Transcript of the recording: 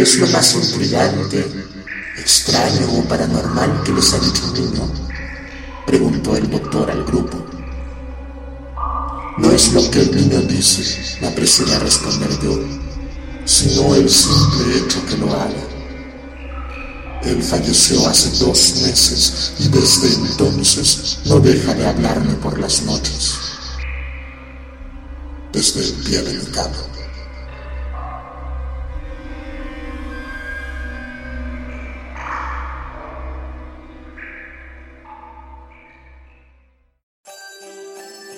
¿Qué es lo más intrigante, extraño o paranormal que les ha dicho un niño? Preguntó el doctor al grupo. No es lo que el niño dice, me apresuré a responder yo, sino el simple hecho que lo haga. Él falleció hace dos meses y desde entonces no deja de hablarme por las noches. Desde el pie de mi.